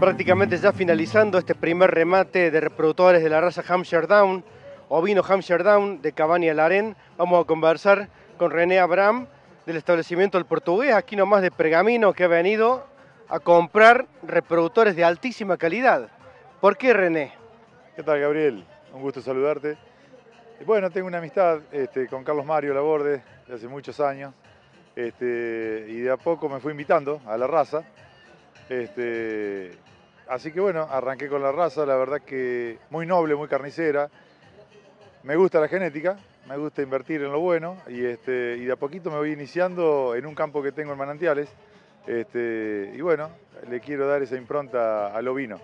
prácticamente ya finalizando este primer remate de reproductores de la raza Hampshire Down, ovino Hampshire Down de Cabani Larén. Vamos a conversar con René Abraham del establecimiento del Portugués, aquí nomás de Pergamino, que ha venido a comprar reproductores de altísima calidad. ¿Por qué René? ¿Qué tal Gabriel? Un gusto saludarte. Bueno, tengo una amistad este, con Carlos Mario Laborde de hace muchos años este, y de a poco me fui invitando a la raza. Este, así que bueno, arranqué con la raza, la verdad que muy noble, muy carnicera. Me gusta la genética, me gusta invertir en lo bueno y, este, y de a poquito me voy iniciando en un campo que tengo en Manantiales. Este, y bueno, le quiero dar esa impronta al ovino.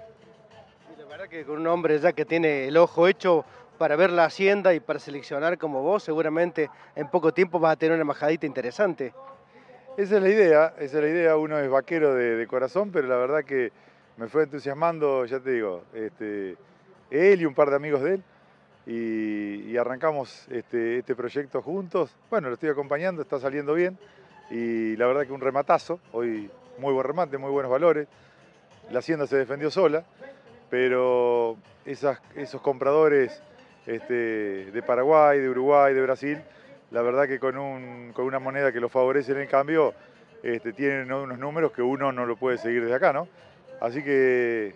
Y la verdad que con un hombre ya que tiene el ojo hecho para ver la hacienda y para seleccionar como vos, seguramente en poco tiempo vas a tener una majadita interesante. Esa es la idea, esa es la idea. Uno es vaquero de, corazón, pero la verdad que me fue entusiasmando, ya te digo, este, él y un par de amigos de él. Y, arrancamos este, este, proyecto juntos. Bueno, lo estoy acompañando, está saliendo bien. Y la verdad que un rematazo, hoy muy buen remate, muy buenos valores. La hacienda se defendió sola, pero esos compradores este, de Paraguay, de Uruguay, de Brasil, la verdad que con, una moneda que lo favorece en el cambio, tienen unos números que uno no lo puede seguir desde acá, ¿no? Así que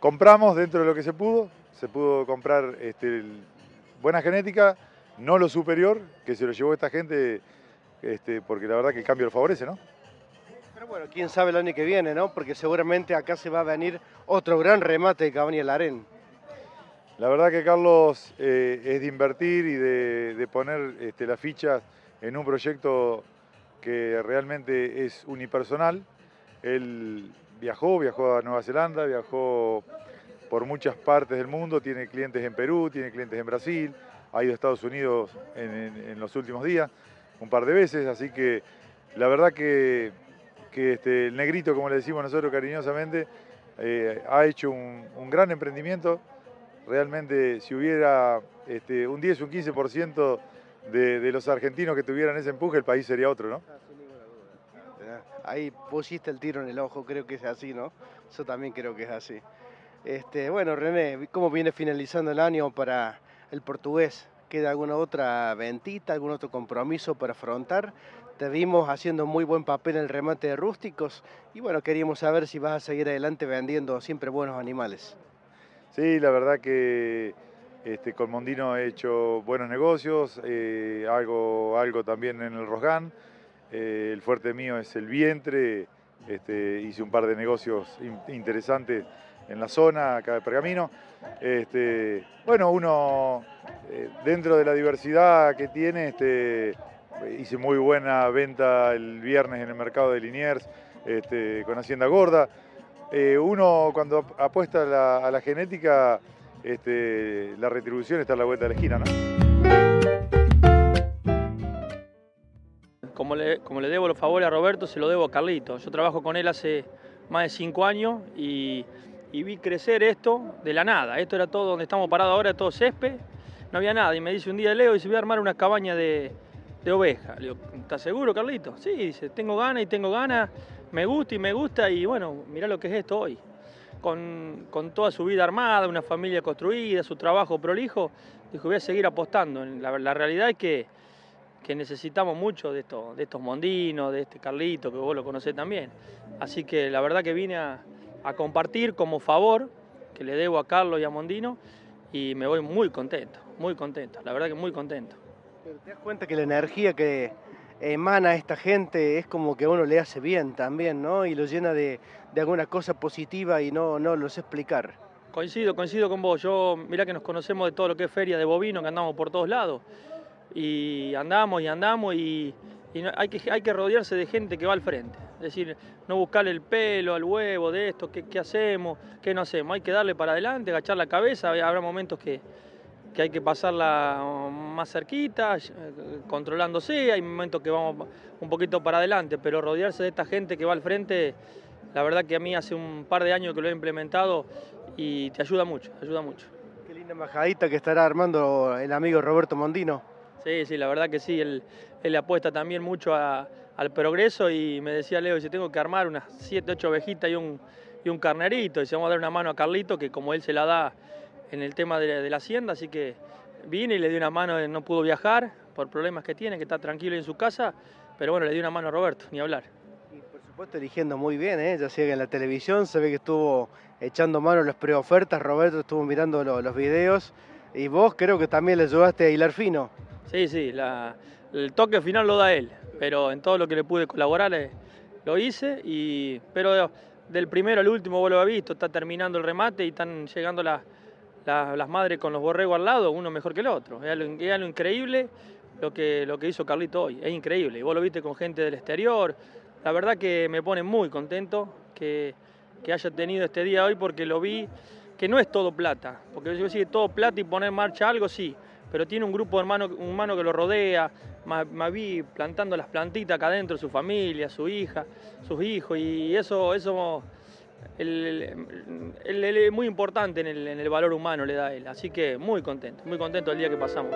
compramos dentro de lo que se pudo, se pudo comprar este, buena genética, no lo superior, que se lo llevó esta gente, este, porque la verdad que el cambio lo favorece, ¿no? Pero bueno, quién sabe el año que viene, ¿no? Porque seguramente acá se va a venir otro gran remate de Cabaña Larén. La verdad que Carlos eh, es de invertir y de, poner este, las fichas en un proyecto que realmente es unipersonal. Él viajó, viajó a Nueva Zelanda, viajó por muchas partes del mundo, tiene clientes en Perú, tiene clientes en Brasil, ha ido a Estados Unidos en, los últimos días un par de veces, así que la verdad que, este, el negrito, como le decimos nosotros cariñosamente, eh, ha hecho un gran emprendimiento realmente si hubiera este, un 10 o un 15% de, de los argentinos que tuvieran ese empuje, el país sería otro, ¿no? Ah, Ahí pusiste el tiro en el ojo, creo que es así, ¿no? Yo también creo que es así. Este, bueno, René, ¿cómo viene finalizando el año para el portugués? ¿Queda alguna otra ventita, algún otro compromiso para afrontar? Te vimos haciendo muy buen papel en el remate de rústicos y bueno, queríamos saber si vas a seguir adelante vendiendo siempre buenos animales. Sí, la verdad que este, con Mondino he hecho buenos negocios, eh, algo, algo también en el Rosgan. Eh, el fuerte mío es el vientre, este, hice un par de negocios interesantes en la zona, acá de Pergamino. Este, bueno, uno eh, dentro de la diversidad que tiene, este, hice muy buena venta el viernes en el mercado de Liniers este, con Hacienda Gorda. Eh, uno cuando apuesta a la, genética, la retribución está a la vuelta de la esquina, ¿no? Como le, como le debo los favores a Roberto, se lo debo a Carlito. Yo trabajo con él hace más de cinco años y, vi crecer esto de la nada. Esto era todo donde estamos parados ahora, todo césped, no había nada. Y me dice un día Leo, y se voy a armar una cabaña de, de ovejas. Le digo, ¿estás seguro, Carlito? Sí, dice, tengo ganas y tengo ganas me gusta y me gusta y bueno, mirá lo que es esto hoy. Con, toda su vida armada, una familia construida, su trabajo prolijo, dijo, voy a seguir apostando. La, realidad es que, necesitamos mucho de, esto, de estos mondinos, de este Carlito, que vos lo conocés también. Así que la verdad que vine a, a compartir como favor que le debo a Carlos y a Mondino y me voy muy contento, muy contento, la verdad que muy contento. ¿Te das cuenta que la energía que, emana esta gente es como que a uno le hace bien también, ¿no? Y lo llena de, alguna cosa positiva y no, no lo sé explicar. Coincido, coincido con vos. Yo, mirá que nos conocemos de todo lo que es feria de bovino, que andamos por todos lados. Y andamos y andamos y, hay, que, hay que rodearse de gente que va al frente. Es decir, no buscarle el pelo al huevo de esto, qué, qué hacemos, qué no hacemos. Hay que darle para adelante, agachar la cabeza. Habrá momentos que, que hay que pasarla más cerquita, eh, controlándose, hay momentos que vamos un poquito para adelante, pero rodearse de esta gente que va al frente, la verdad que a mí hace un par de años que lo he implementado y te ayuda mucho, ayuda mucho. Qué linda embajadita que estará armando el amigo Roberto Mondino. Sí, sí, la verdad que sí, él, él apuesta también mucho al progreso y me decía Leo, si tengo que armar unas 7, 8 ovejitas y un, y un carnerito. Y se vamos a dar una mano a Carlito, que como él se la da en el tema de, la hacienda, así que vine y le di una mano, no pudo viajar por problemas que tiene, que está tranquilo en su casa, pero bueno, le di una mano a Roberto, ni hablar. Y por supuesto eligiendo muy bien, ¿eh? ya sea que en la televisión se ve que estuvo echando mano a las preofertas, Roberto estuvo mirando los videos y vos creo que también le ayudaste a hilar fino. Sí, sí, el toque final lo da él, pero en todo lo que le pude colaborar eh, lo hice, y, pero del primero al último vos lo habéis visto, está terminando el remate y están llegando las madres con los borregos al lado, uno mejor que el otro. Es algo, increíble lo que, lo que hizo Carlito hoy, es increíble. Y vos lo viste con gente del exterior, la verdad que me pone muy contento que, que haya tenido este día hoy porque lo vi que no es todo plata, porque yo todo plata y poner en marcha algo, sí, pero tiene un grupo hermano, humano que lo rodea, me vi plantando las plantitas acá adentro, su familia, su hija, sus hijos, y eso, eso es muy importante en el, el, valor humano le da él, así que muy contento, muy contento el día que pasamos.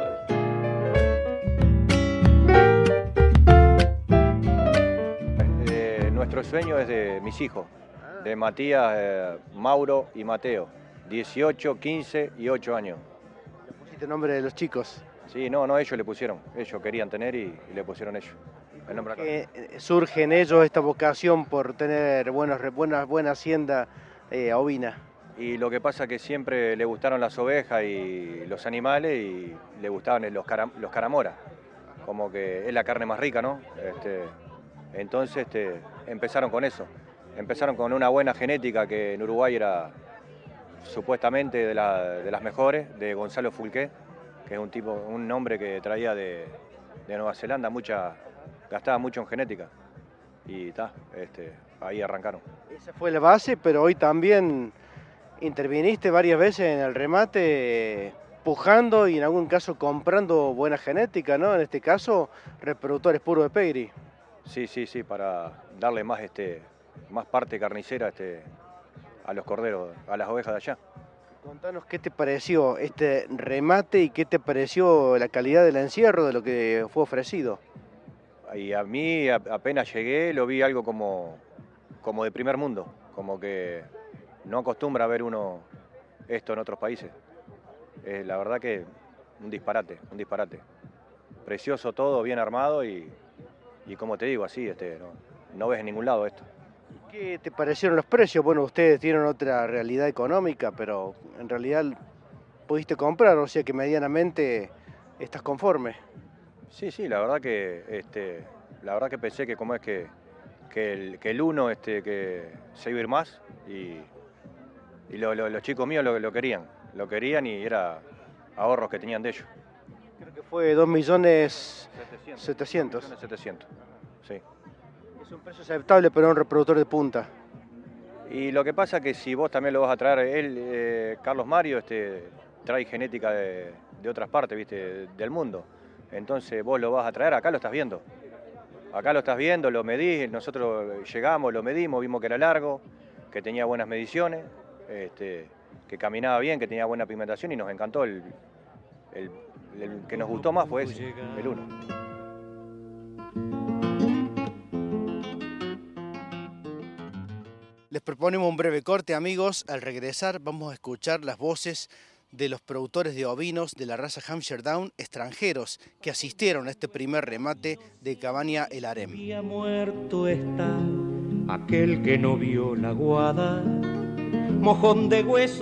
Nuestro sueño es de mis hijos, de Matías, eh, Mauro y Mateo. 18, 15 y 8 años. ¿Le pusiste nombre de los chicos? Sí, no, no, ellos le pusieron. Ellos querían tener y, le pusieron ellos. El nombre eh, surge en ellos esta vocación por tener buenos, buena, buena hacienda eh, ovina? Y lo que pasa es que siempre le gustaron las ovejas y los animales y le gustaban los, los caramoras, como que es la carne más rica, ¿no? Este, entonces este, empezaron con eso, empezaron con una buena genética que en Uruguay era supuestamente de, las mejores, de Gonzalo Fulqué, que es un tipo, un hombre que traía de, Nueva Zelanda, mucha, gastaba mucho en genética. Y está, este, ahí arrancaron. Esa fue la base, pero hoy también interviniste varias veces en el remate, pujando y en algún caso comprando buena genética, ¿no? En este caso, reproductores puros de Pegri. Sí, sí, sí, para darle más, este, más parte carnicera este, a los corderos, a las ovejas de allá. Contanos qué te pareció este remate y qué te pareció la calidad del encierro de lo que fue ofrecido. Y a mí apenas llegué lo vi algo como, como de primer mundo, como que no acostumbra a ver uno esto en otros países. la verdad que un disparate, un disparate. Precioso todo, bien armado y, como te digo, así, este, no, no ves en ningún lado esto. ¿Qué te parecieron los precios? Bueno, ustedes tienen otra realidad económica, pero en realidad pudiste comprar, o sea que medianamente estás conforme. Sí, sí, la verdad que este, la verdad que pensé que como es que, que, el, uno este, que se iba a ir más y, los chicos míos lo, querían, lo querían y era ahorros que tenían de ellos. Creo que fue 2 millones 700. 700, sí un precio aceptable para un reproductor de punta. Y lo que pasa es que si vos también lo vas a traer, él, eh, Carlos Mario, este, trae genética de, otras partes, viste, del mundo. Entonces vos lo vas a traer, acá lo estás viendo. Acá lo estás viendo, lo medís, nosotros llegamos, lo medimos, vimos que era largo, que tenía buenas mediciones, este, que caminaba bien, que tenía buena pigmentación y nos encantó. El, el que nos gustó más fue ese, el uno. Proponemos un breve corte, amigos. Al regresar vamos a escuchar las voces de los productores de ovinos de la raza Hampshire Down extranjeros que asistieron a este primer remate de Cabaña El Harem. muerto está aquel que no vio la guada, mojón de hueso.